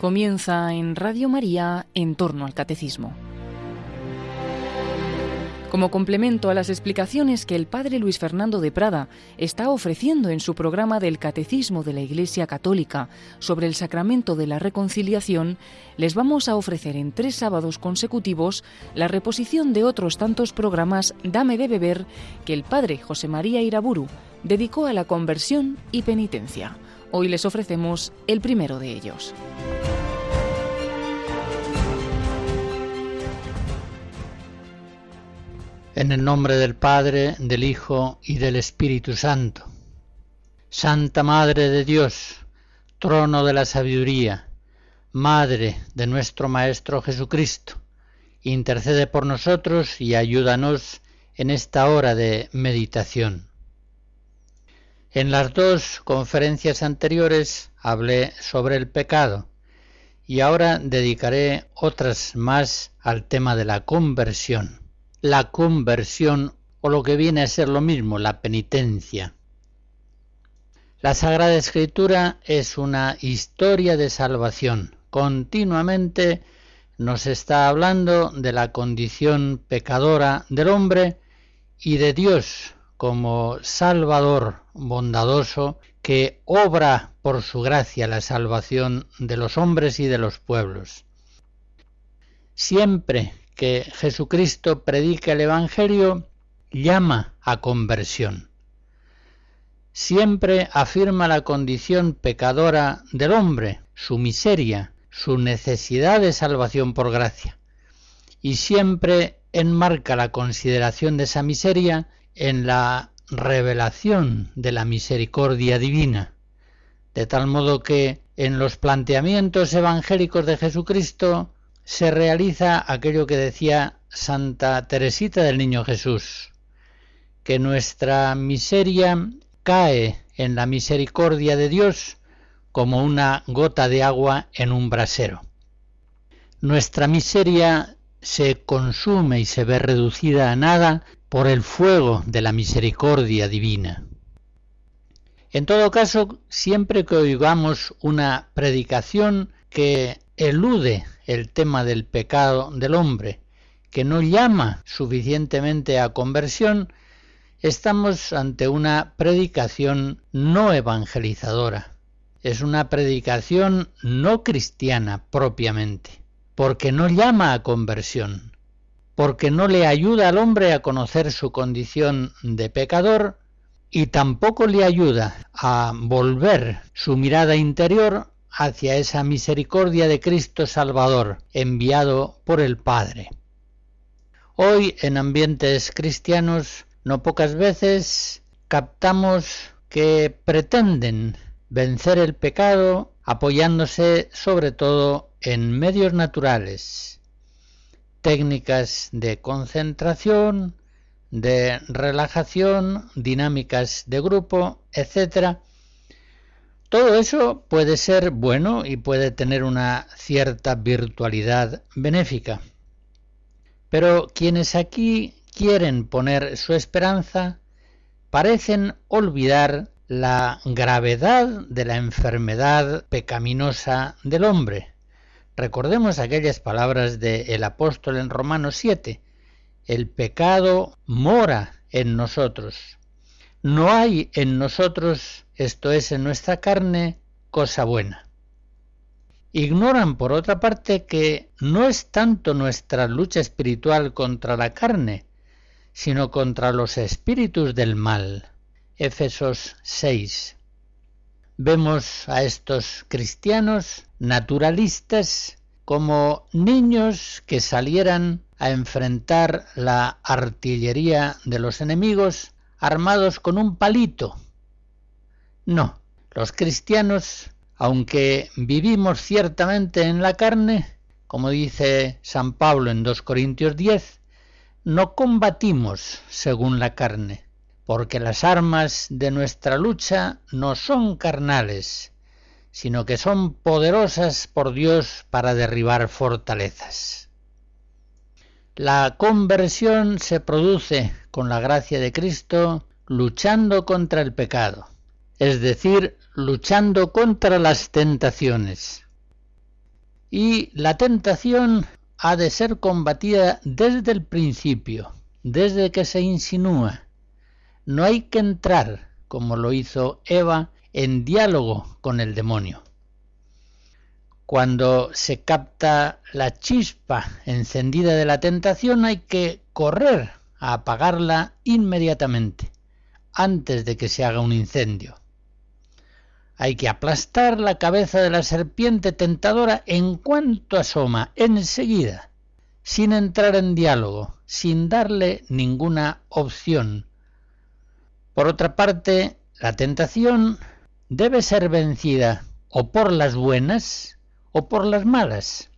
Comienza en Radio María en torno al catecismo. Como complemento a las explicaciones que el padre Luis Fernando de Prada está ofreciendo en su programa del Catecismo de la Iglesia Católica sobre el sacramento de la reconciliación, les vamos a ofrecer en tres sábados consecutivos la reposición de otros tantos programas Dame de beber que el padre José María Iraburu dedicó a la conversión y penitencia. Hoy les ofrecemos el primero de ellos. En el nombre del Padre, del Hijo y del Espíritu Santo. Santa Madre de Dios, trono de la sabiduría, Madre de nuestro Maestro Jesucristo, intercede por nosotros y ayúdanos en esta hora de meditación. En las dos conferencias anteriores hablé sobre el pecado y ahora dedicaré otras más al tema de la conversión la conversión o lo que viene a ser lo mismo, la penitencia. La Sagrada Escritura es una historia de salvación. Continuamente nos está hablando de la condición pecadora del hombre y de Dios como Salvador bondadoso que obra por su gracia la salvación de los hombres y de los pueblos. Siempre que Jesucristo predica el Evangelio llama a conversión. Siempre afirma la condición pecadora del hombre, su miseria, su necesidad de salvación por gracia. Y siempre enmarca la consideración de esa miseria en la revelación de la misericordia divina, de tal modo que en los planteamientos evangélicos de Jesucristo se realiza aquello que decía Santa Teresita del Niño Jesús, que nuestra miseria cae en la misericordia de Dios como una gota de agua en un brasero. Nuestra miseria se consume y se ve reducida a nada por el fuego de la misericordia divina. En todo caso, siempre que oigamos una predicación que elude el tema del pecado del hombre, que no llama suficientemente a conversión, estamos ante una predicación no evangelizadora. Es una predicación no cristiana propiamente, porque no llama a conversión, porque no le ayuda al hombre a conocer su condición de pecador y tampoco le ayuda a volver su mirada interior hacia esa misericordia de Cristo Salvador enviado por el Padre. Hoy en ambientes cristianos no pocas veces captamos que pretenden vencer el pecado apoyándose sobre todo en medios naturales, técnicas de concentración, de relajación, dinámicas de grupo, etc., todo eso puede ser bueno y puede tener una cierta virtualidad benéfica. Pero quienes aquí quieren poner su esperanza parecen olvidar la gravedad de la enfermedad pecaminosa del hombre. Recordemos aquellas palabras del apóstol en Romanos 7. El pecado mora en nosotros. No hay en nosotros esto es en nuestra carne, cosa buena. Ignoran, por otra parte, que no es tanto nuestra lucha espiritual contra la carne, sino contra los espíritus del mal. Efesos 6. Vemos a estos cristianos naturalistas como niños que salieran a enfrentar la artillería de los enemigos armados con un palito. No, los cristianos, aunque vivimos ciertamente en la carne, como dice San Pablo en 2 Corintios 10, no combatimos según la carne, porque las armas de nuestra lucha no son carnales, sino que son poderosas por Dios para derribar fortalezas. La conversión se produce con la gracia de Cristo luchando contra el pecado es decir, luchando contra las tentaciones. Y la tentación ha de ser combatida desde el principio, desde que se insinúa. No hay que entrar, como lo hizo Eva, en diálogo con el demonio. Cuando se capta la chispa encendida de la tentación hay que correr a apagarla inmediatamente, antes de que se haga un incendio. Hay que aplastar la cabeza de la serpiente tentadora en cuanto asoma, enseguida, sin entrar en diálogo, sin darle ninguna opción. Por otra parte, la tentación debe ser vencida o por las buenas, o por las malas.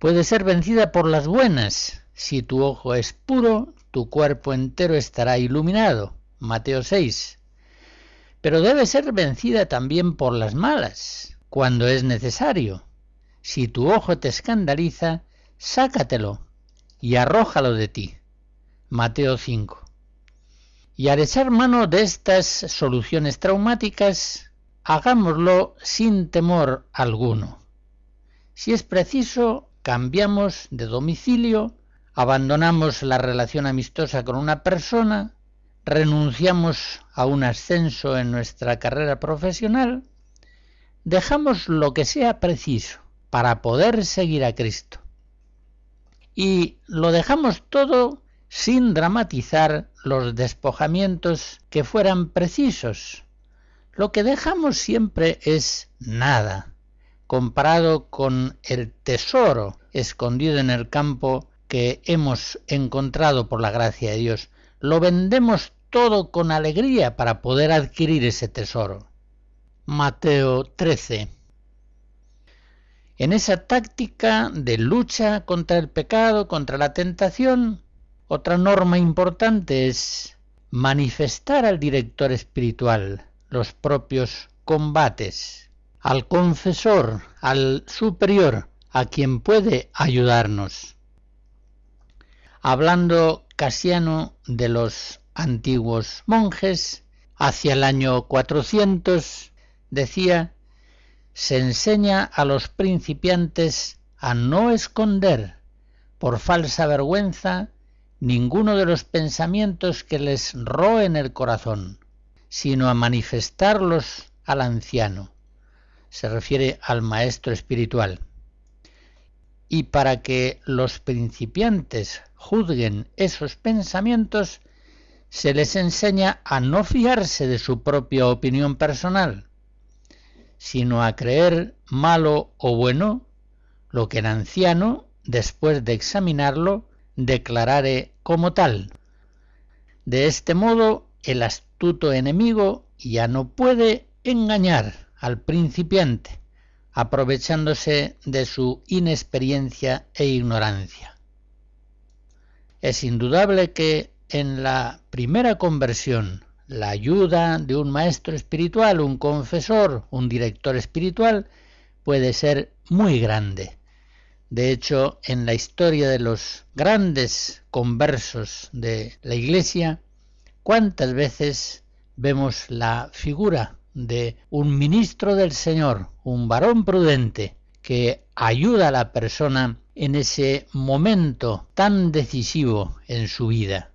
Puede ser vencida por las buenas. Si tu ojo es puro, tu cuerpo entero estará iluminado. Mateo 6. Pero debe ser vencida también por las malas, cuando es necesario. Si tu ojo te escandaliza, sácatelo y arrójalo de ti. Mateo 5. Y al echar mano de estas soluciones traumáticas, hagámoslo sin temor alguno. Si es preciso, cambiamos de domicilio, abandonamos la relación amistosa con una persona, renunciamos a un ascenso en nuestra carrera profesional, dejamos lo que sea preciso para poder seguir a Cristo. Y lo dejamos todo sin dramatizar los despojamientos que fueran precisos, lo que dejamos siempre es nada, comparado con el tesoro escondido en el campo que hemos encontrado por la gracia de Dios. Lo vendemos todo con alegría para poder adquirir ese tesoro. Mateo 13. En esa táctica de lucha contra el pecado, contra la tentación, otra norma importante es manifestar al director espiritual, los propios combates, al confesor, al superior, a quien puede ayudarnos. Hablando Casiano de los antiguos monjes, hacia el año 400, decía, se enseña a los principiantes a no esconder por falsa vergüenza ninguno de los pensamientos que les roen el corazón, sino a manifestarlos al anciano. Se refiere al maestro espiritual. Y para que los principiantes juzguen esos pensamientos, se les enseña a no fiarse de su propia opinión personal, sino a creer malo o bueno lo que el anciano, después de examinarlo, declarare como tal. De este modo, el astuto enemigo ya no puede engañar al principiante, aprovechándose de su inexperiencia e ignorancia. Es indudable que en la primera conversión la ayuda de un maestro espiritual, un confesor, un director espiritual, puede ser muy grande. De hecho, en la historia de los grandes conversos de la Iglesia, ¿cuántas veces vemos la figura de un ministro del Señor, un varón prudente, que ayuda a la persona en ese momento tan decisivo en su vida.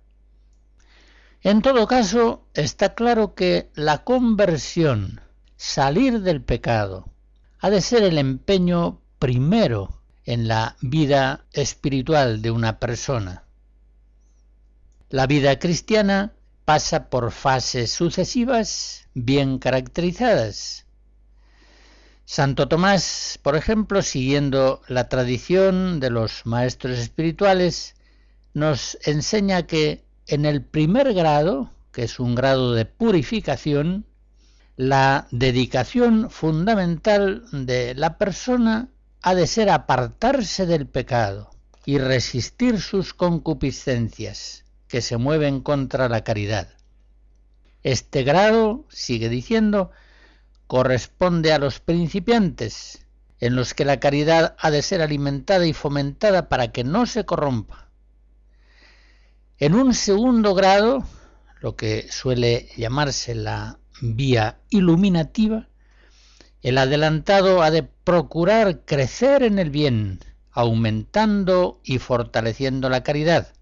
En todo caso, está claro que la conversión, salir del pecado, ha de ser el empeño primero en la vida espiritual de una persona. La vida cristiana pasa por fases sucesivas bien caracterizadas. Santo Tomás, por ejemplo, siguiendo la tradición de los maestros espirituales, nos enseña que en el primer grado, que es un grado de purificación, la dedicación fundamental de la persona ha de ser apartarse del pecado y resistir sus concupiscencias que se mueven contra la caridad. Este grado, sigue diciendo, corresponde a los principiantes, en los que la caridad ha de ser alimentada y fomentada para que no se corrompa. En un segundo grado, lo que suele llamarse la vía iluminativa, El adelantado ha de procurar crecer en el bien, aumentando y fortaleciendo la caridad.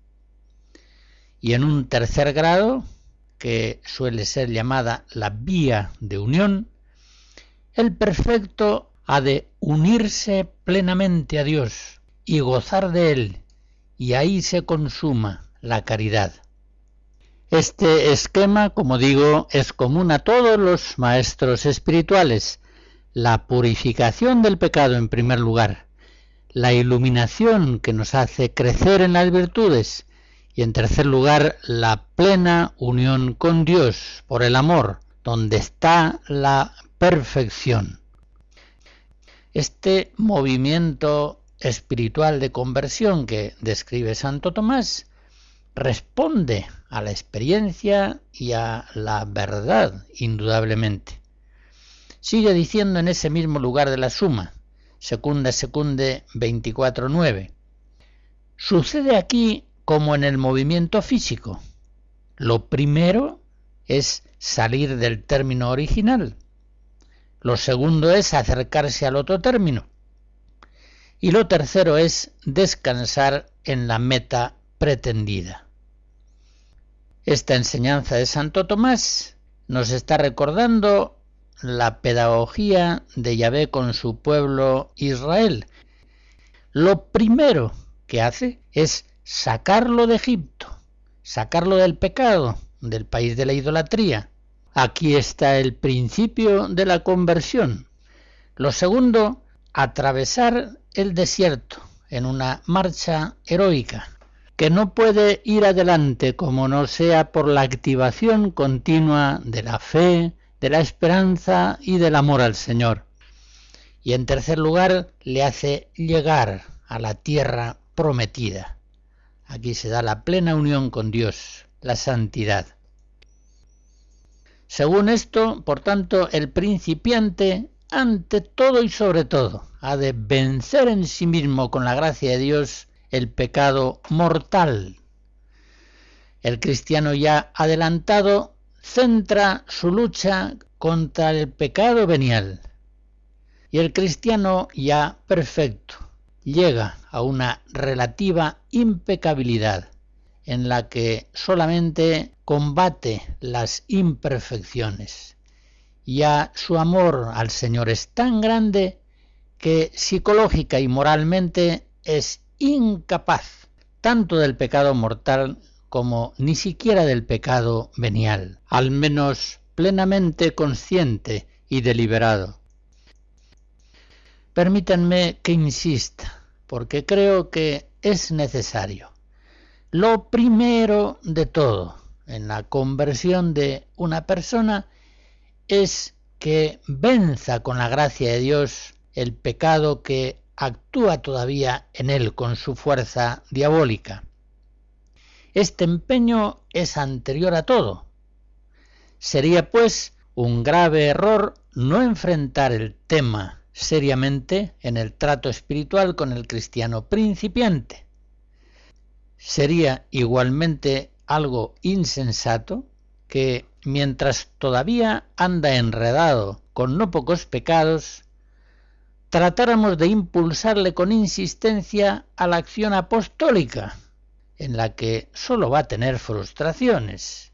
Y en un tercer grado, que suele ser llamada la vía de unión, el perfecto ha de unirse plenamente a Dios y gozar de Él, y ahí se consuma la caridad. Este esquema, como digo, es común a todos los maestros espirituales. La purificación del pecado en primer lugar, la iluminación que nos hace crecer en las virtudes y en tercer lugar la plena unión con Dios por el amor, donde está la perfección. Este movimiento espiritual de conversión que describe Santo Tomás responde a la experiencia y a la verdad, indudablemente. Sigue diciendo en ese mismo lugar de la suma, secunda secunde 24.9. Sucede aquí como en el movimiento físico. Lo primero es salir del término original. Lo segundo es acercarse al otro término. Y lo tercero es descansar en la meta pretendida. Esta enseñanza de Santo Tomás nos está recordando la pedagogía de Yahvé con su pueblo Israel. Lo primero que hace es sacarlo de Egipto, sacarlo del pecado, del país de la idolatría. Aquí está el principio de la conversión. Lo segundo, atravesar el desierto en una marcha heroica que no puede ir adelante como no sea por la activación continua de la fe, de la esperanza y del amor al Señor. Y en tercer lugar, le hace llegar a la tierra prometida. Aquí se da la plena unión con Dios, la santidad. Según esto, por tanto, el principiante, ante todo y sobre todo, ha de vencer en sí mismo con la gracia de Dios el pecado mortal. El cristiano ya adelantado centra su lucha contra el pecado venial. Y el cristiano ya perfecto llega a una relativa impecabilidad en la que solamente combate las imperfecciones. Ya su amor al Señor es tan grande que psicológica y moralmente es incapaz tanto del pecado mortal como ni siquiera del pecado venial, al menos plenamente consciente y deliberado. Permítanme que insista, porque creo que es necesario. Lo primero de todo en la conversión de una persona es que venza con la gracia de Dios el pecado que actúa todavía en él con su fuerza diabólica. Este empeño es anterior a todo. Sería, pues, un grave error no enfrentar el tema seriamente en el trato espiritual con el cristiano principiante. Sería igualmente algo insensato que, mientras todavía anda enredado con no pocos pecados, tratáramos de impulsarle con insistencia a la acción apostólica, en la que sólo va a tener frustraciones.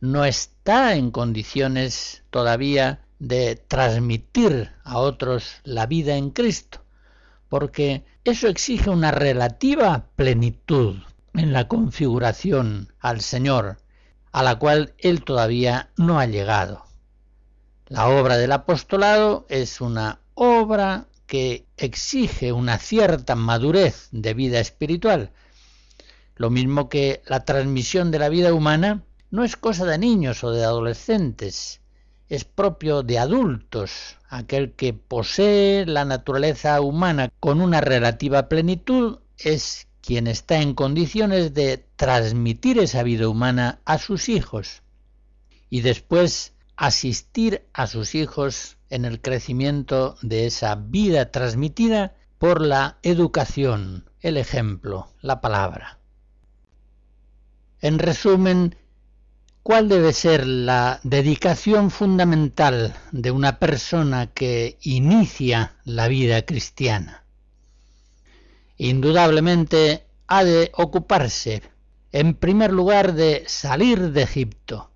No está en condiciones todavía de transmitir a otros la vida en Cristo, porque eso exige una relativa plenitud en la configuración al Señor, a la cual Él todavía no ha llegado. La obra del apostolado es una obra que exige una cierta madurez de vida espiritual. Lo mismo que la transmisión de la vida humana no es cosa de niños o de adolescentes, es propio de adultos. Aquel que posee la naturaleza humana con una relativa plenitud es quien está en condiciones de transmitir esa vida humana a sus hijos y después asistir a sus hijos en el crecimiento de esa vida transmitida por la educación, el ejemplo, la palabra. En resumen, ¿Cuál debe ser la dedicación fundamental de una persona que inicia la vida cristiana? Indudablemente ha de ocuparse, en primer lugar, de salir de Egipto,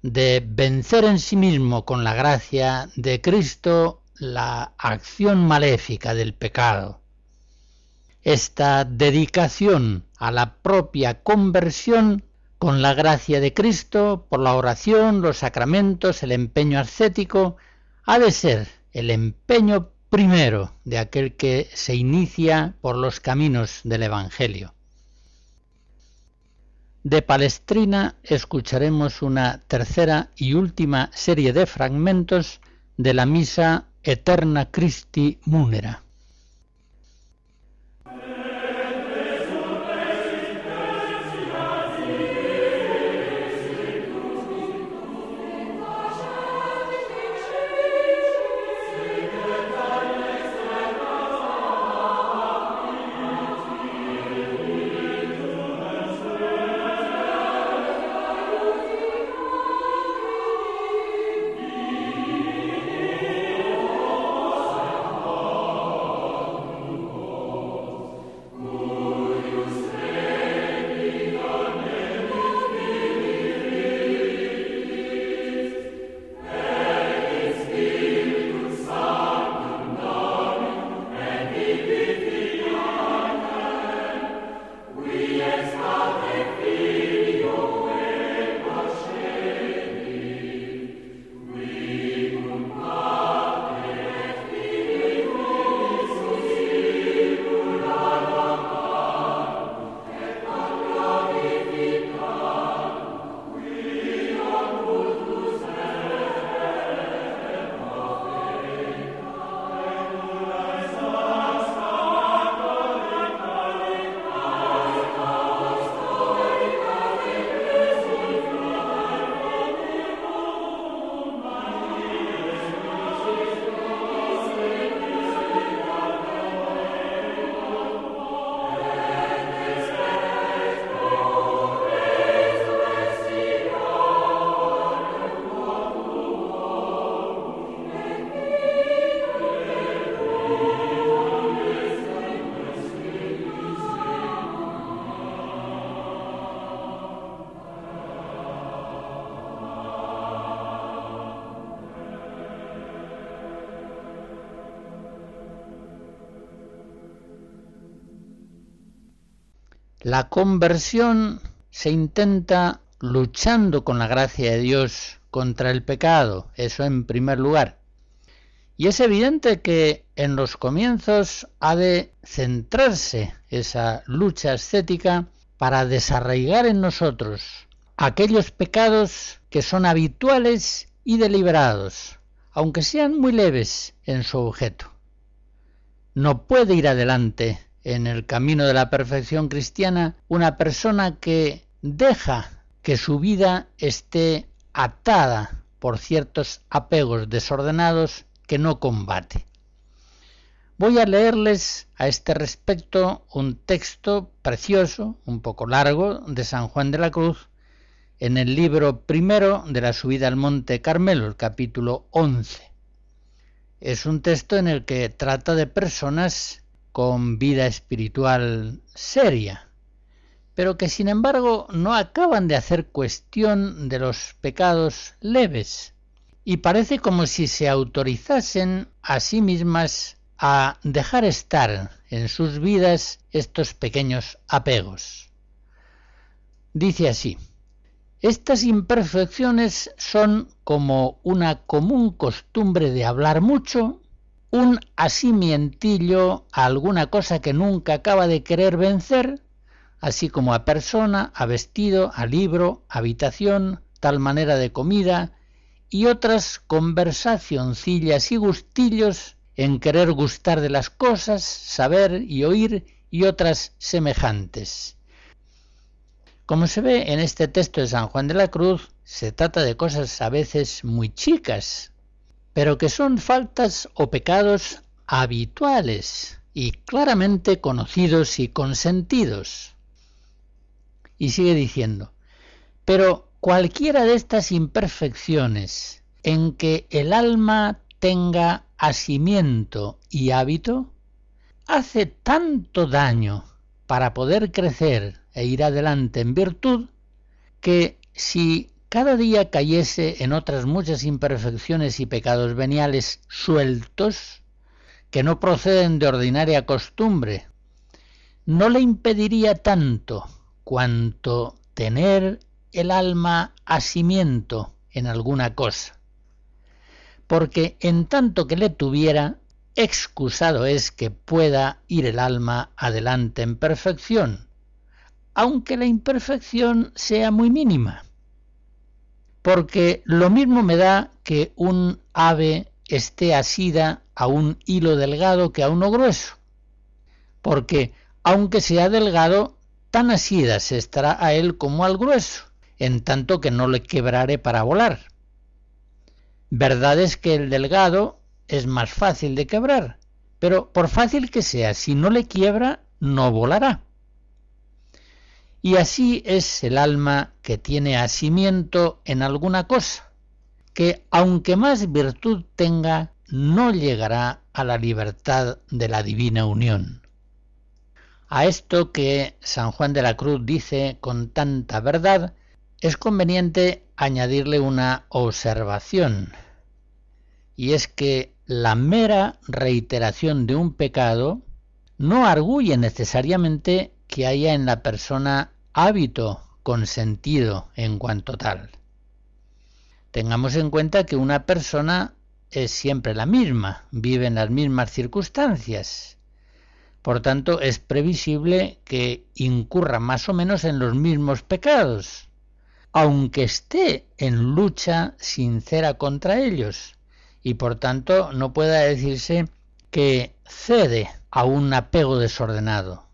de vencer en sí mismo con la gracia de Cristo la acción maléfica del pecado. Esta dedicación a la propia conversión con la gracia de Cristo, por la oración, los sacramentos, el empeño ascético, ha de ser el empeño primero de aquel que se inicia por los caminos del Evangelio. De Palestrina escucharemos una tercera y última serie de fragmentos de la misa Eterna Christi Munera. La conversión se intenta luchando con la gracia de Dios contra el pecado, eso en primer lugar. Y es evidente que en los comienzos ha de centrarse esa lucha ascética para desarraigar en nosotros aquellos pecados que son habituales y deliberados, aunque sean muy leves en su objeto. No puede ir adelante en el camino de la perfección cristiana una persona que deja que su vida esté atada por ciertos apegos desordenados que no combate. Voy a leerles a este respecto un texto precioso, un poco largo, de San Juan de la Cruz, en el libro primero de la subida al Monte Carmelo, el capítulo 11. Es un texto en el que trata de personas con vida espiritual seria, pero que sin embargo no acaban de hacer cuestión de los pecados leves, y parece como si se autorizasen a sí mismas a dejar estar en sus vidas estos pequeños apegos. Dice así, estas imperfecciones son como una común costumbre de hablar mucho un asimientillo a alguna cosa que nunca acaba de querer vencer, así como a persona, a vestido, a libro, habitación, tal manera de comida, y otras conversacioncillas y gustillos en querer gustar de las cosas, saber y oír, y otras semejantes. Como se ve en este texto de San Juan de la Cruz, se trata de cosas a veces muy chicas, pero que son faltas o pecados habituales y claramente conocidos y consentidos. Y sigue diciendo, pero cualquiera de estas imperfecciones en que el alma tenga asimiento y hábito, hace tanto daño para poder crecer e ir adelante en virtud, que si cada día cayese en otras muchas imperfecciones y pecados veniales sueltos, que no proceden de ordinaria costumbre, no le impediría tanto cuanto tener el alma asimiento en alguna cosa. Porque en tanto que le tuviera, excusado es que pueda ir el alma adelante en perfección, aunque la imperfección sea muy mínima. Porque lo mismo me da que un ave esté asida a un hilo delgado que a uno grueso. Porque, aunque sea delgado, tan asida se estará a él como al grueso, en tanto que no le quebrare para volar. Verdad es que el delgado es más fácil de quebrar, pero por fácil que sea, si no le quiebra, no volará. Y así es el alma que tiene asimiento en alguna cosa, que aunque más virtud tenga, no llegará a la libertad de la divina unión. A esto que San Juan de la Cruz dice con tanta verdad, es conveniente añadirle una observación, y es que la mera reiteración de un pecado no arguye necesariamente que haya en la persona hábito consentido en cuanto tal. Tengamos en cuenta que una persona es siempre la misma, vive en las mismas circunstancias. Por tanto, es previsible que incurra más o menos en los mismos pecados, aunque esté en lucha sincera contra ellos y por tanto no pueda decirse que cede a un apego desordenado.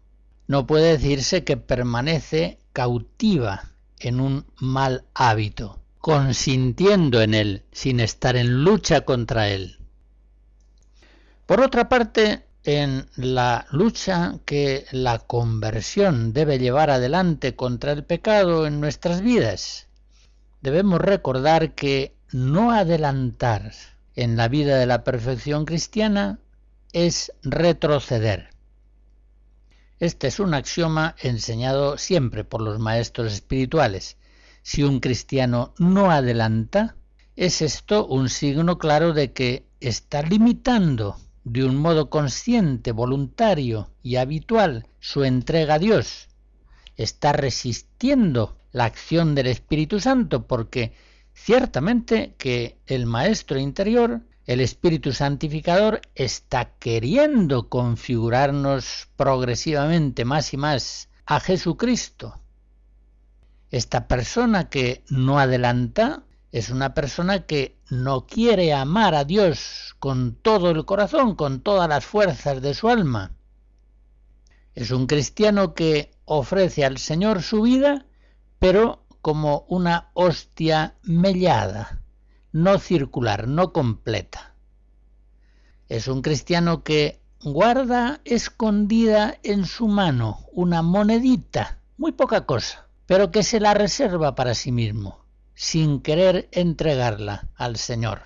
No puede decirse que permanece cautiva en un mal hábito, consintiendo en él sin estar en lucha contra él. Por otra parte, en la lucha que la conversión debe llevar adelante contra el pecado en nuestras vidas, debemos recordar que no adelantar en la vida de la perfección cristiana es retroceder. Este es un axioma enseñado siempre por los maestros espirituales. Si un cristiano no adelanta, es esto un signo claro de que está limitando de un modo consciente, voluntario y habitual su entrega a Dios. Está resistiendo la acción del Espíritu Santo porque Ciertamente que el Maestro interior, el Espíritu Santificador, está queriendo configurarnos progresivamente más y más a Jesucristo. Esta persona que no adelanta es una persona que no quiere amar a Dios con todo el corazón, con todas las fuerzas de su alma. Es un cristiano que ofrece al Señor su vida, pero como una hostia mellada, no circular, no completa. Es un cristiano que guarda escondida en su mano una monedita, muy poca cosa, pero que se la reserva para sí mismo, sin querer entregarla al Señor.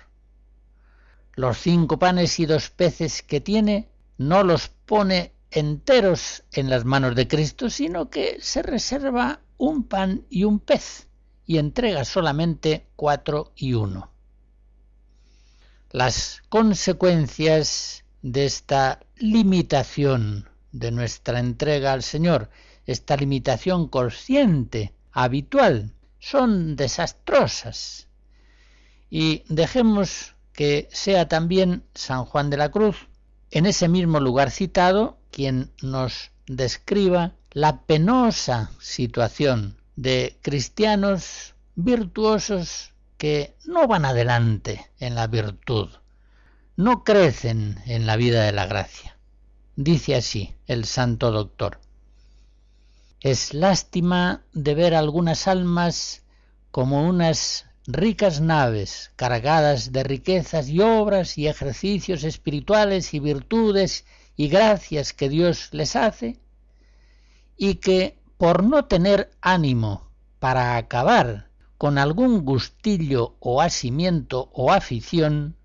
Los cinco panes y dos peces que tiene no los pone enteros en las manos de Cristo, sino que se reserva un pan y un pez, y entrega solamente cuatro y uno. Las consecuencias de esta limitación de nuestra entrega al Señor, esta limitación consciente, habitual, son desastrosas. Y dejemos que sea también San Juan de la Cruz, en ese mismo lugar citado, quien nos describa la penosa situación de cristianos virtuosos que no van adelante en la virtud, no crecen en la vida de la gracia. Dice así el santo doctor. Es lástima de ver algunas almas como unas ricas naves cargadas de riquezas y obras y ejercicios espirituales y virtudes y gracias que Dios les hace, y que por no tener ánimo para acabar con algún gustillo o asimiento o afición,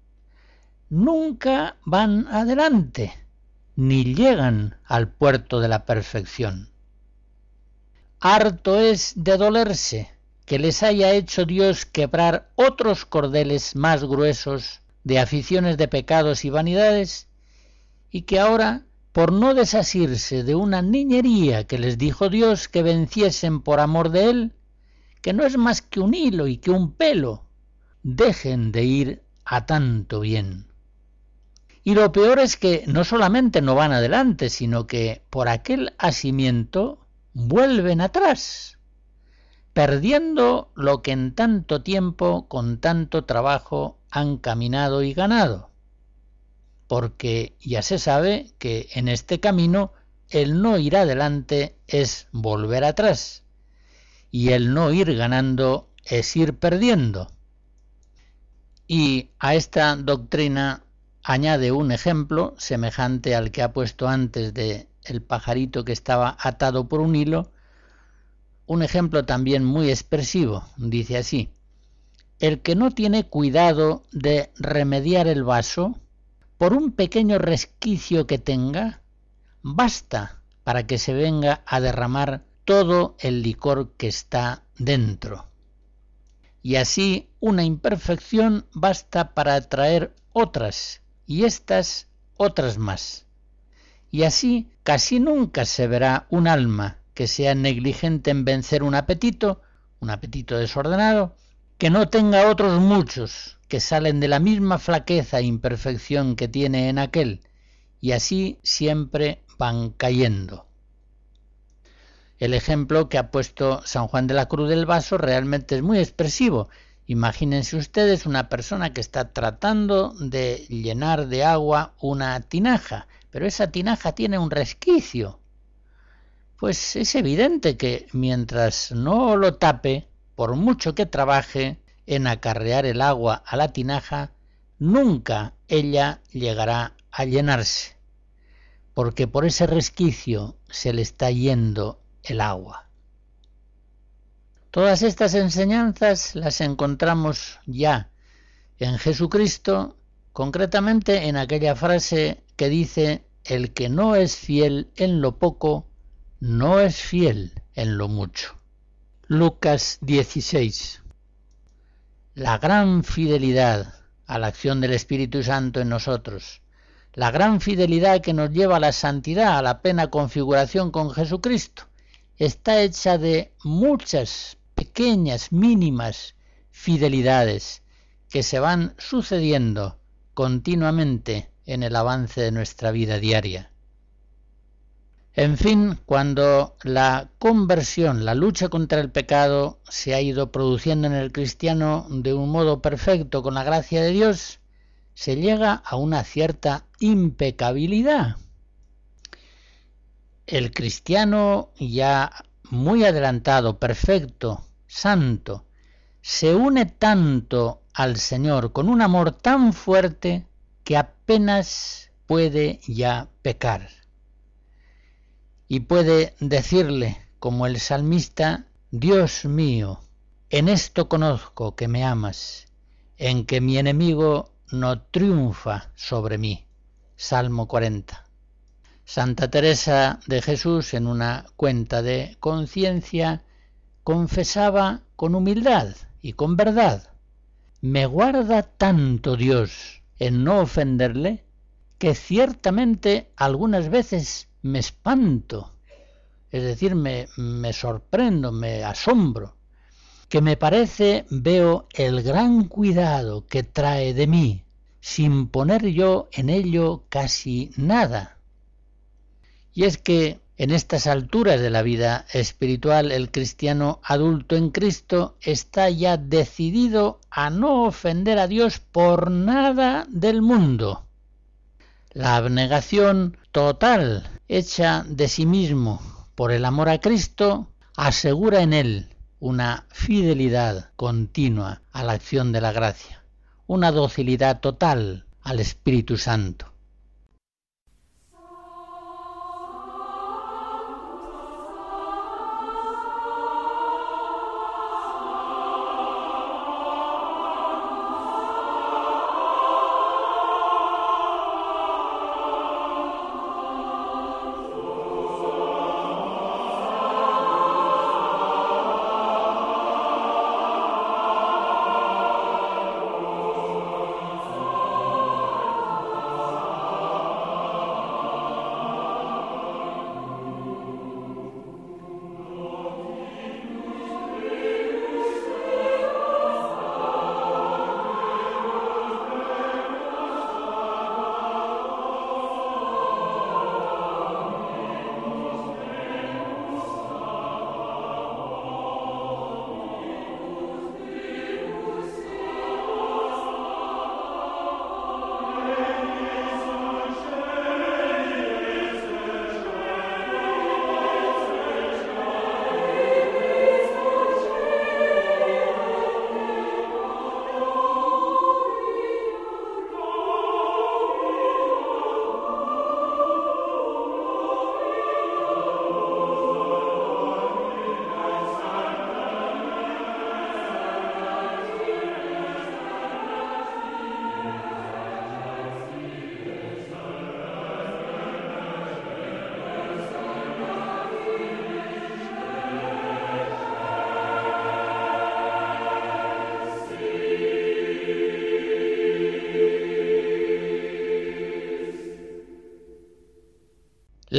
nunca van adelante, ni llegan al puerto de la perfección. Harto es de dolerse que les haya hecho Dios quebrar otros cordeles más gruesos de aficiones de pecados y vanidades, y que ahora, por no desasirse de una niñería que les dijo Dios que venciesen por amor de Él, que no es más que un hilo y que un pelo, dejen de ir a tanto bien. Y lo peor es que no solamente no van adelante, sino que por aquel asimiento vuelven atrás, perdiendo lo que en tanto tiempo, con tanto trabajo, han caminado y ganado. Porque ya se sabe que en este camino el no ir adelante es volver atrás, y el no ir ganando es ir perdiendo. Y a esta doctrina añade un ejemplo semejante al que ha puesto antes de el pajarito que estaba atado por un hilo, un ejemplo también muy expresivo, dice así, el que no tiene cuidado de remediar el vaso, por un pequeño resquicio que tenga, basta para que se venga a derramar todo el licor que está dentro. Y así una imperfección basta para atraer otras y estas otras más. Y así casi nunca se verá un alma que sea negligente en vencer un apetito, un apetito desordenado, que no tenga otros muchos que salen de la misma flaqueza e imperfección que tiene en aquel, y así siempre van cayendo. El ejemplo que ha puesto San Juan de la Cruz del Vaso realmente es muy expresivo Imagínense ustedes una persona que está tratando de llenar de agua una tinaja, pero esa tinaja tiene un resquicio. Pues es evidente que mientras no lo tape, por mucho que trabaje en acarrear el agua a la tinaja, nunca ella llegará a llenarse, porque por ese resquicio se le está yendo el agua. Todas estas enseñanzas las encontramos ya en Jesucristo, concretamente en aquella frase que dice, el que no es fiel en lo poco, no es fiel en lo mucho. Lucas 16. La gran fidelidad a la acción del Espíritu Santo en nosotros, la gran fidelidad que nos lleva a la santidad, a la plena configuración con Jesucristo, está hecha de muchas pequeñas, mínimas fidelidades que se van sucediendo continuamente en el avance de nuestra vida diaria. En fin, cuando la conversión, la lucha contra el pecado se ha ido produciendo en el cristiano de un modo perfecto con la gracia de Dios, se llega a una cierta impecabilidad. El cristiano ya muy adelantado, perfecto, santo, se une tanto al Señor con un amor tan fuerte que apenas puede ya pecar. Y puede decirle, como el salmista, Dios mío, en esto conozco que me amas, en que mi enemigo no triunfa sobre mí. Salmo 40. Santa Teresa de Jesús en una cuenta de conciencia confesaba con humildad y con verdad, me guarda tanto Dios en no ofenderle que ciertamente algunas veces me espanto, es decir, me, sorprendo, me asombro, que me parece veo el gran cuidado que trae de mí, sin poner yo en ello casi nada. Y es que en estas alturas de la vida espiritual, el cristiano adulto en Cristo está ya decidido a no ofender a Dios por nada del mundo. La abnegación total, hecha de sí mismo por el amor a Cristo, asegura en él una fidelidad continua a la acción de la gracia, una docilidad total al Espíritu Santo.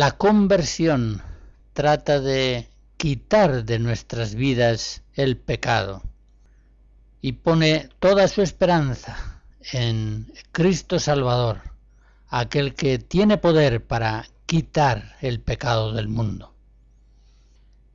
La conversión trata de quitar de nuestras vidas el pecado y pone toda su esperanza en Cristo Salvador, aquel que tiene poder para quitar el pecado del mundo.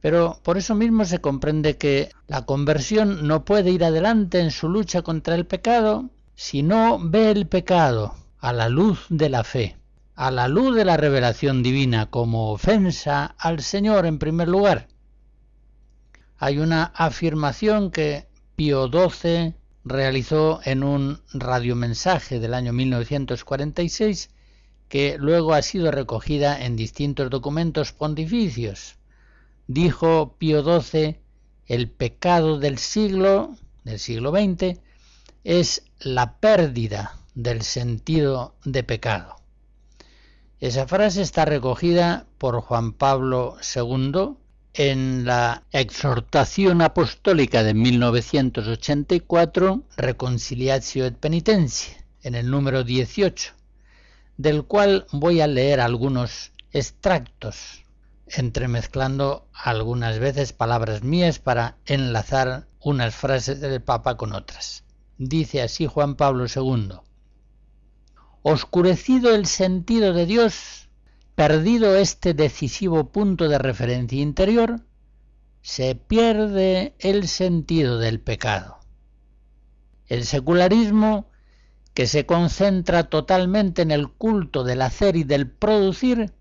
Pero por eso mismo se comprende que la conversión no puede ir adelante en su lucha contra el pecado si no ve el pecado a la luz de la fe, a la luz de la revelación divina como ofensa al Señor en primer lugar hay una afirmación que Pío XII realizó en un radiomensaje del año 1946 que luego ha sido recogida en distintos documentos pontificios. Dijo Pío XII, el pecado del siglo, del siglo XX, es la pérdida del sentido de pecado. Esa frase está recogida por Juan Pablo II en la exhortación apostólica de 1984, Reconciliatio et Penitencia, en el número 18, del cual voy a leer algunos extractos, entremezclando algunas veces palabras mías para enlazar unas frases del Papa con otras. Dice así Juan Pablo II, Oscurecido el sentido de Dios, Perdido este decisivo punto de referencia interior, se pierde el sentido del pecado. El secularismo, que se concentra totalmente en el culto del hacer y del producir,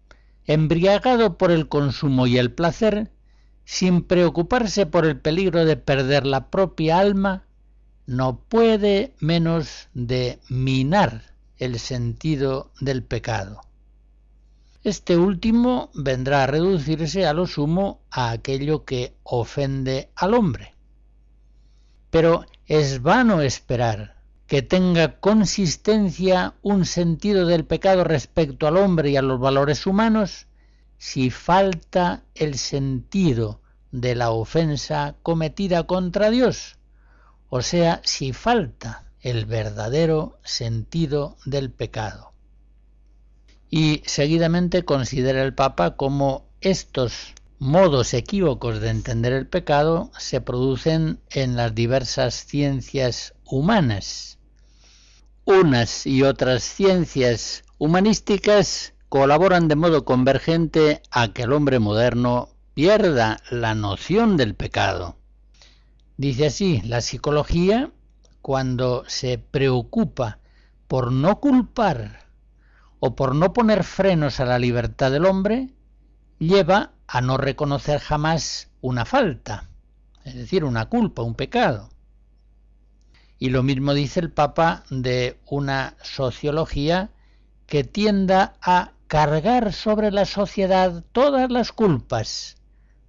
embriagado por el consumo y el placer, sin preocuparse por el peligro de perder la propia alma, no puede menos de minar el sentido del pecado. Este último vendrá a reducirse a lo sumo a aquello que ofende al hombre. Pero es vano esperar que tenga consistencia un sentido del pecado respecto al hombre y a los valores humanos si falta el sentido de la ofensa cometida contra Dios, o sea, si falta el verdadero sentido del pecado y seguidamente considera el Papa como estos modos equívocos de entender el pecado se producen en las diversas ciencias humanas. Unas y otras ciencias humanísticas colaboran de modo convergente a que el hombre moderno pierda la noción del pecado. Dice así, la psicología, cuando se preocupa por no culpar o por no poner frenos a la libertad del hombre, lleva a no reconocer jamás una falta, es decir, una culpa, un pecado. Y lo mismo dice el Papa de una sociología que tienda a cargar sobre la sociedad todas las culpas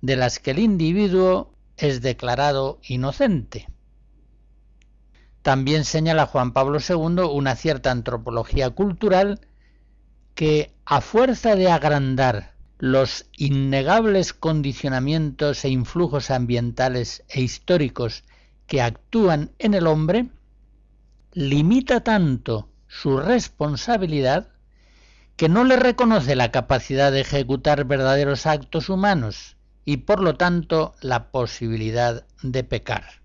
de las que el individuo es declarado inocente. También señala Juan Pablo II una cierta antropología cultural que a fuerza de agrandar los innegables condicionamientos e influjos ambientales e históricos que actúan en el hombre, limita tanto su responsabilidad que no le reconoce la capacidad de ejecutar verdaderos actos humanos y por lo tanto la posibilidad de pecar.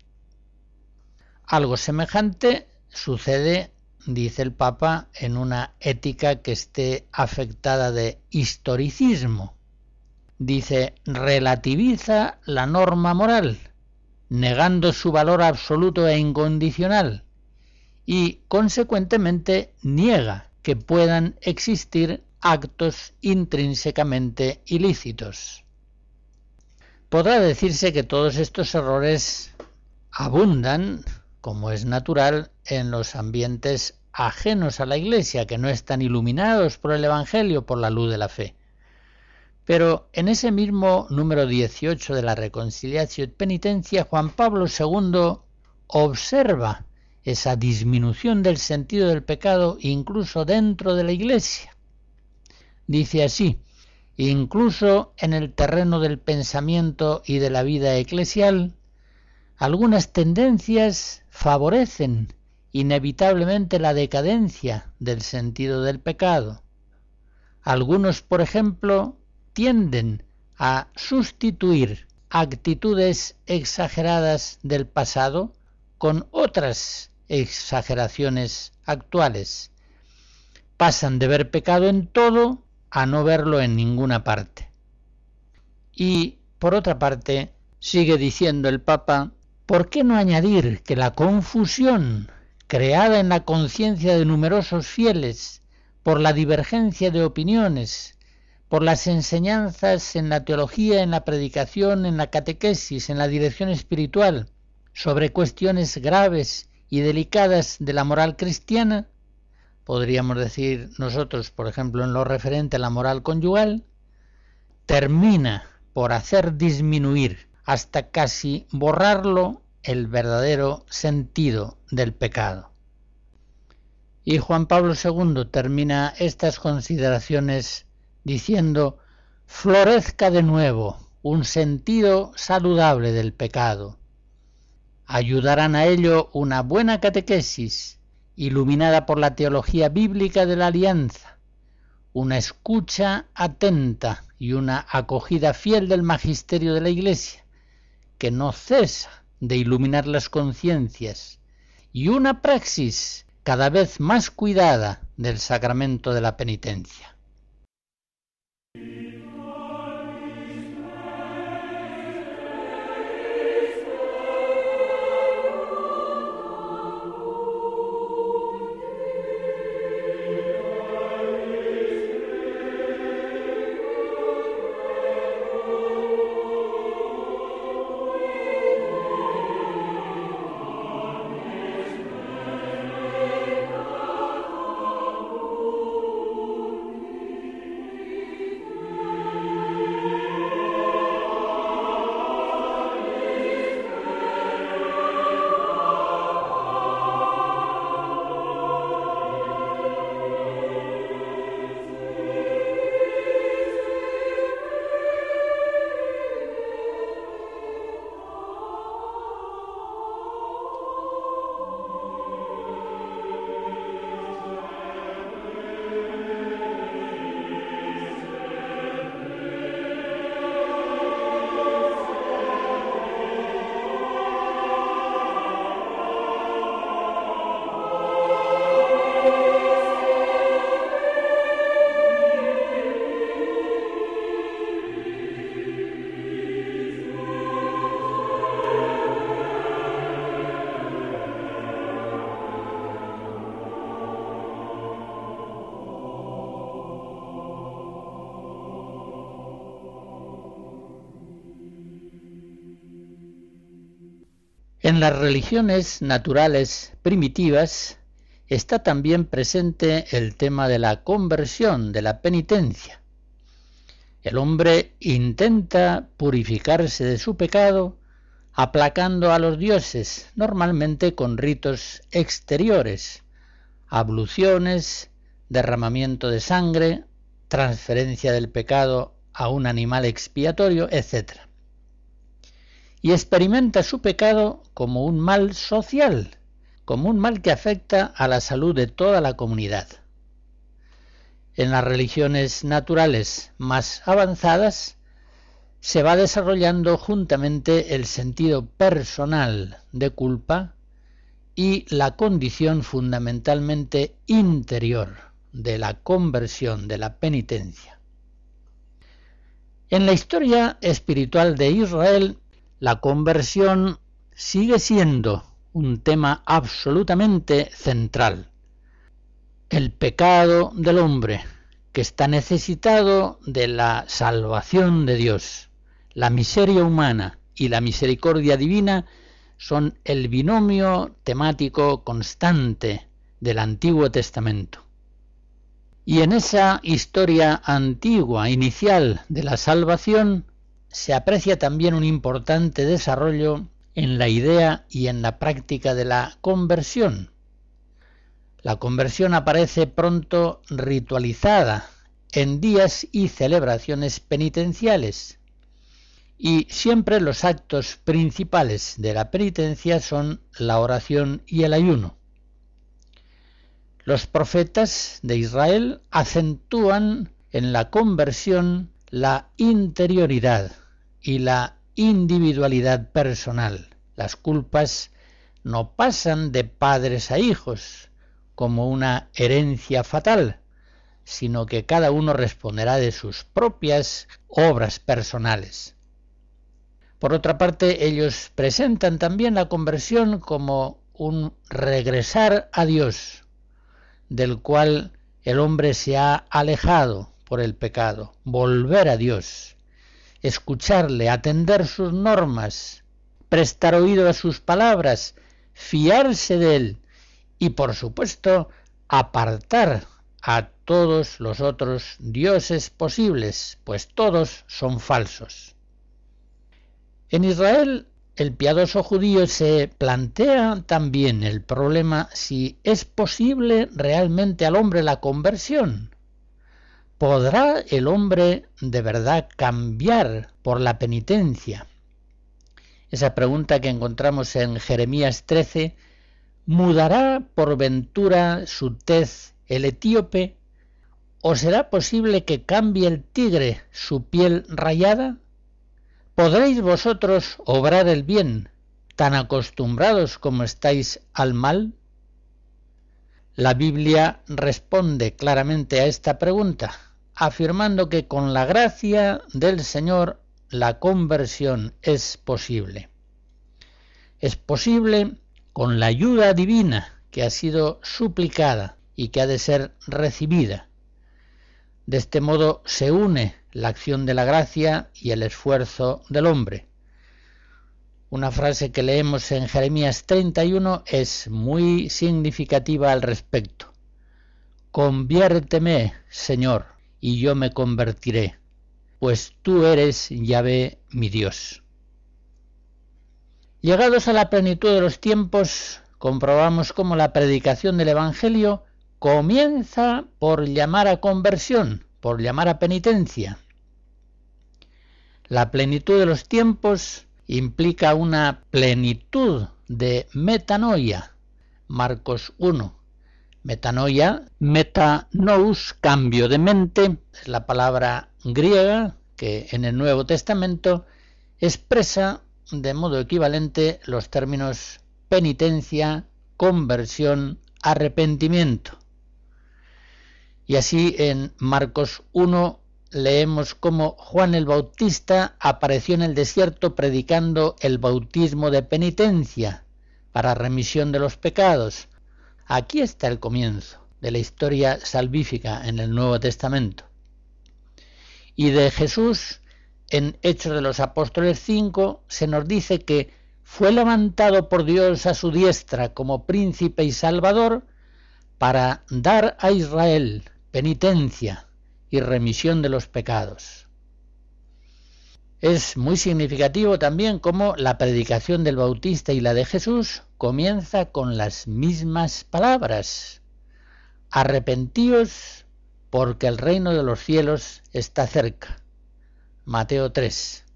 Algo semejante sucede dice el Papa, en una ética que esté afectada de historicismo. Dice, relativiza la norma moral, negando su valor absoluto e incondicional, y consecuentemente niega que puedan existir actos intrínsecamente ilícitos. Podrá decirse que todos estos errores abundan como es natural, en los ambientes ajenos a la Iglesia, que no están iluminados por el Evangelio, por la luz de la fe. Pero en ese mismo número 18 de la Reconciliación y Penitencia, Juan Pablo II observa esa disminución del sentido del pecado incluso dentro de la Iglesia. Dice así, incluso en el terreno del pensamiento y de la vida eclesial, algunas tendencias favorecen inevitablemente la decadencia del sentido del pecado. Algunos, por ejemplo, tienden a sustituir actitudes exageradas del pasado con otras exageraciones actuales. Pasan de ver pecado en todo a no verlo en ninguna parte. Y, por otra parte, sigue diciendo el Papa, ¿por qué no añadir que la confusión creada en la conciencia de numerosos fieles por la divergencia de opiniones, por las enseñanzas en la teología, en la predicación, en la catequesis, en la dirección espiritual, sobre cuestiones graves y delicadas de la moral cristiana, podríamos decir nosotros, por ejemplo, en lo referente a la moral conyugal, termina por hacer disminuir hasta casi borrarlo el verdadero sentido del pecado. Y Juan Pablo II termina estas consideraciones diciendo, florezca de nuevo un sentido saludable del pecado. Ayudarán a ello una buena catequesis, iluminada por la teología bíblica de la alianza, una escucha atenta y una acogida fiel del magisterio de la Iglesia, que no cesa de iluminar las conciencias, y una praxis cada vez más cuidada del sacramento de la penitencia. En las religiones naturales primitivas está también presente el tema de la conversión, de la penitencia. El hombre intenta purificarse de su pecado aplacando a los dioses, normalmente con ritos exteriores, abluciones, derramamiento de sangre, transferencia del pecado a un animal expiatorio, etc y experimenta su pecado como un mal social, como un mal que afecta a la salud de toda la comunidad. En las religiones naturales más avanzadas se va desarrollando juntamente el sentido personal de culpa y la condición fundamentalmente interior de la conversión, de la penitencia. En la historia espiritual de Israel la conversión sigue siendo un tema absolutamente central. El pecado del hombre, que está necesitado de la salvación de Dios, la miseria humana y la misericordia divina son el binomio temático constante del Antiguo Testamento. Y en esa historia antigua, inicial de la salvación, se aprecia también un importante desarrollo en la idea y en la práctica de la conversión. La conversión aparece pronto ritualizada en días y celebraciones penitenciales, y siempre los actos principales de la penitencia son la oración y el ayuno. Los profetas de Israel acentúan en la conversión la interioridad y la individualidad personal. Las culpas no pasan de padres a hijos como una herencia fatal, sino que cada uno responderá de sus propias obras personales. Por otra parte, ellos presentan también la conversión como un regresar a Dios, del cual el hombre se ha alejado por el pecado, volver a Dios, escucharle, atender sus normas, prestar oído a sus palabras, fiarse de él y por supuesto apartar a todos los otros dioses posibles, pues todos son falsos. En Israel el piadoso judío se plantea también el problema si es posible realmente al hombre la conversión. ¿Podrá el hombre de verdad cambiar por la penitencia? Esa pregunta que encontramos en Jeremías 13, ¿mudará por ventura su tez el etíope? ¿O será posible que cambie el tigre su piel rayada? ¿Podréis vosotros obrar el bien, tan acostumbrados como estáis al mal? La Biblia responde claramente a esta pregunta, afirmando que con la gracia del Señor la conversión es posible. Es posible con la ayuda divina que ha sido suplicada y que ha de ser recibida. De este modo se une la acción de la gracia y el esfuerzo del hombre. Una frase que leemos en Jeremías 31 es muy significativa al respecto. Conviérteme, Señor, y yo me convertiré, pues tú eres Yahvé mi Dios. Llegados a la plenitud de los tiempos, comprobamos cómo la predicación del Evangelio comienza por llamar a conversión, por llamar a penitencia. La plenitud de los tiempos implica una plenitud de metanoia. Marcos 1. Metanoia, metanous, cambio de mente, es la palabra griega que en el Nuevo Testamento expresa de modo equivalente los términos penitencia, conversión, arrepentimiento. Y así en Marcos 1 leemos cómo Juan el Bautista apareció en el desierto predicando el bautismo de penitencia para remisión de los pecados. Aquí está el comienzo de la historia salvífica en el Nuevo Testamento. Y de Jesús, en Hechos de los Apóstoles 5, se nos dice que fue levantado por Dios a su diestra como príncipe y salvador para dar a Israel penitencia, y remisión de los pecados. Es muy significativo también cómo la predicación del Bautista y la de Jesús comienza con las mismas palabras. Arrepentíos porque el reino de los cielos está cerca. Mateo 3.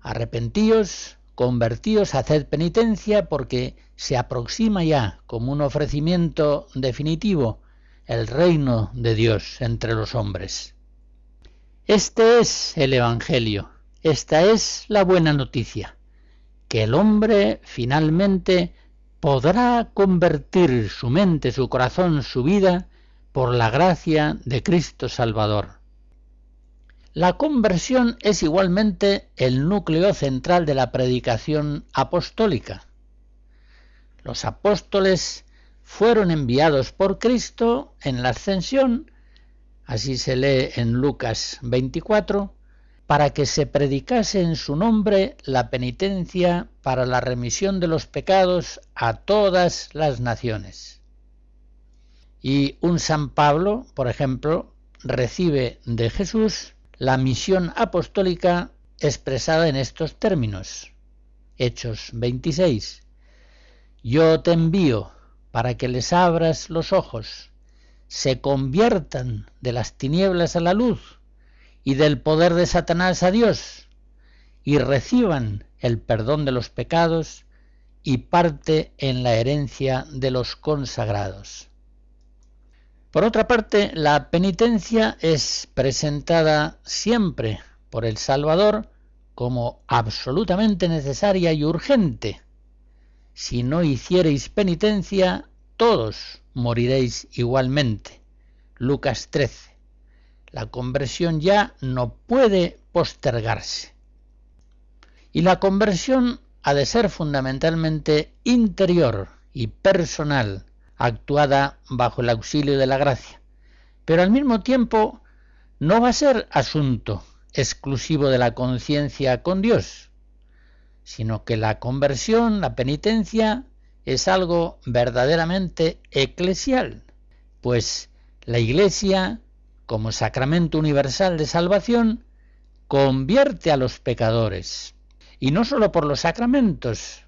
Arrepentíos, convertíos, haced penitencia porque se aproxima ya como un ofrecimiento definitivo el reino de Dios entre los hombres. Este es el Evangelio, esta es la buena noticia, que el hombre finalmente podrá convertir su mente, su corazón, su vida por la gracia de Cristo Salvador. La conversión es igualmente el núcleo central de la predicación apostólica. Los apóstoles fueron enviados por Cristo en la ascensión, así se lee en Lucas 24, para que se predicase en su nombre la penitencia para la remisión de los pecados a todas las naciones. Y un San Pablo, por ejemplo, recibe de Jesús la misión apostólica expresada en estos términos. Hechos 26. Yo te envío para que les abras los ojos, se conviertan de las tinieblas a la luz y del poder de Satanás a Dios, y reciban el perdón de los pecados y parte en la herencia de los consagrados. Por otra parte, la penitencia es presentada siempre por el Salvador como absolutamente necesaria y urgente. Si no hiciereis penitencia, todos moriréis igualmente. Lucas 13. La conversión ya no puede postergarse. Y la conversión ha de ser fundamentalmente interior y personal, actuada bajo el auxilio de la gracia. Pero al mismo tiempo no va a ser asunto exclusivo de la conciencia con Dios, sino que la conversión, la penitencia, es algo verdaderamente eclesial, pues la Iglesia, como sacramento universal de salvación, convierte a los pecadores, y no sólo por los sacramentos,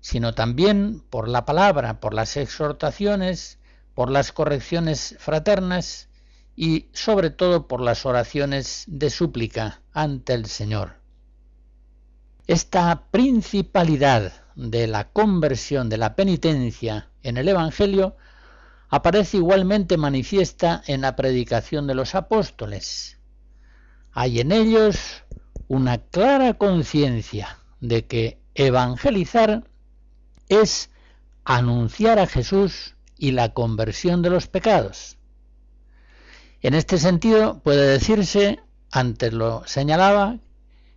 sino también por la palabra, por las exhortaciones, por las correcciones fraternas y sobre todo por las oraciones de súplica ante el Señor. Esta principalidad de la conversión, de la penitencia en el Evangelio, aparece igualmente manifiesta en la predicación de los apóstoles. Hay en ellos una clara conciencia de que evangelizar es anunciar a Jesús y la conversión de los pecados. En este sentido puede decirse, antes lo señalaba,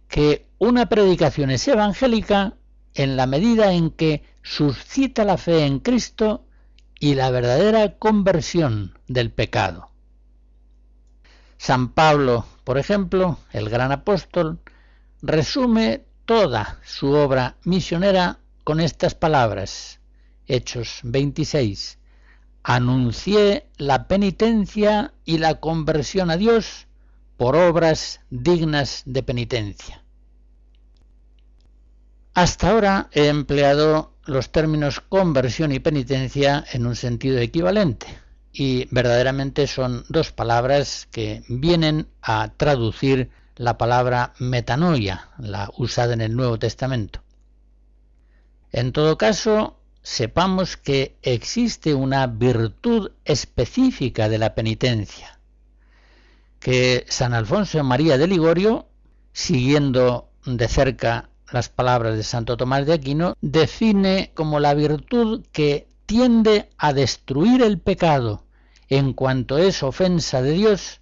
que una predicación es evangélica en la medida en que suscita la fe en Cristo y la verdadera conversión del pecado. San Pablo, por ejemplo, el gran apóstol, resume toda su obra misionera con estas palabras. Hechos 26 anuncié la penitencia y la conversión a Dios por obras dignas de penitencia. Hasta ahora he empleado los términos conversión y penitencia en un sentido equivalente y verdaderamente son dos palabras que vienen a traducir la palabra metanoia, la usada en el Nuevo Testamento. En todo caso, sepamos que existe una virtud específica de la penitencia, que San Alfonso María de Ligorio, siguiendo de cerca las palabras de Santo Tomás de Aquino, define como la virtud que tiende a destruir el pecado en cuanto es ofensa de Dios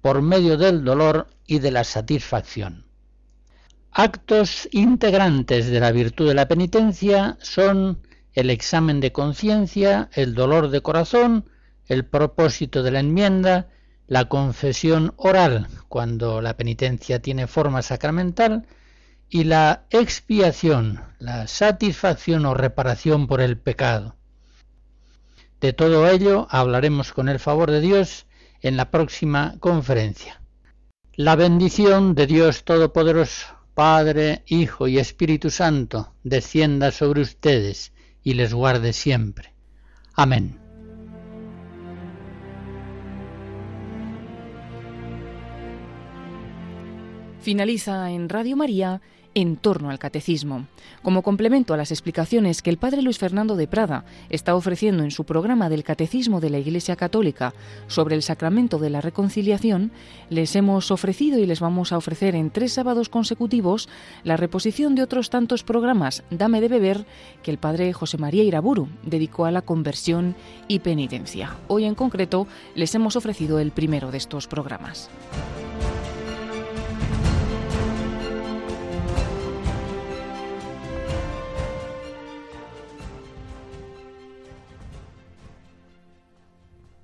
por medio del dolor y de la satisfacción. Actos integrantes de la virtud de la penitencia son el examen de conciencia, el dolor de corazón, el propósito de la enmienda, la confesión oral, cuando la penitencia tiene forma sacramental, y la expiación, la satisfacción o reparación por el pecado. De todo ello hablaremos con el favor de Dios en la próxima conferencia. La bendición de Dios Todopoderoso, Padre, Hijo y Espíritu Santo, descienda sobre ustedes y les guarde siempre. Amén. Finaliza en Radio María en torno al catecismo. Como complemento a las explicaciones que el padre Luis Fernando de Prada está ofreciendo en su programa del Catecismo de la Iglesia Católica sobre el sacramento de la reconciliación, les hemos ofrecido y les vamos a ofrecer en tres sábados consecutivos la reposición de otros tantos programas Dame de beber que el padre José María Iraburu dedicó a la conversión y penitencia. Hoy en concreto les hemos ofrecido el primero de estos programas.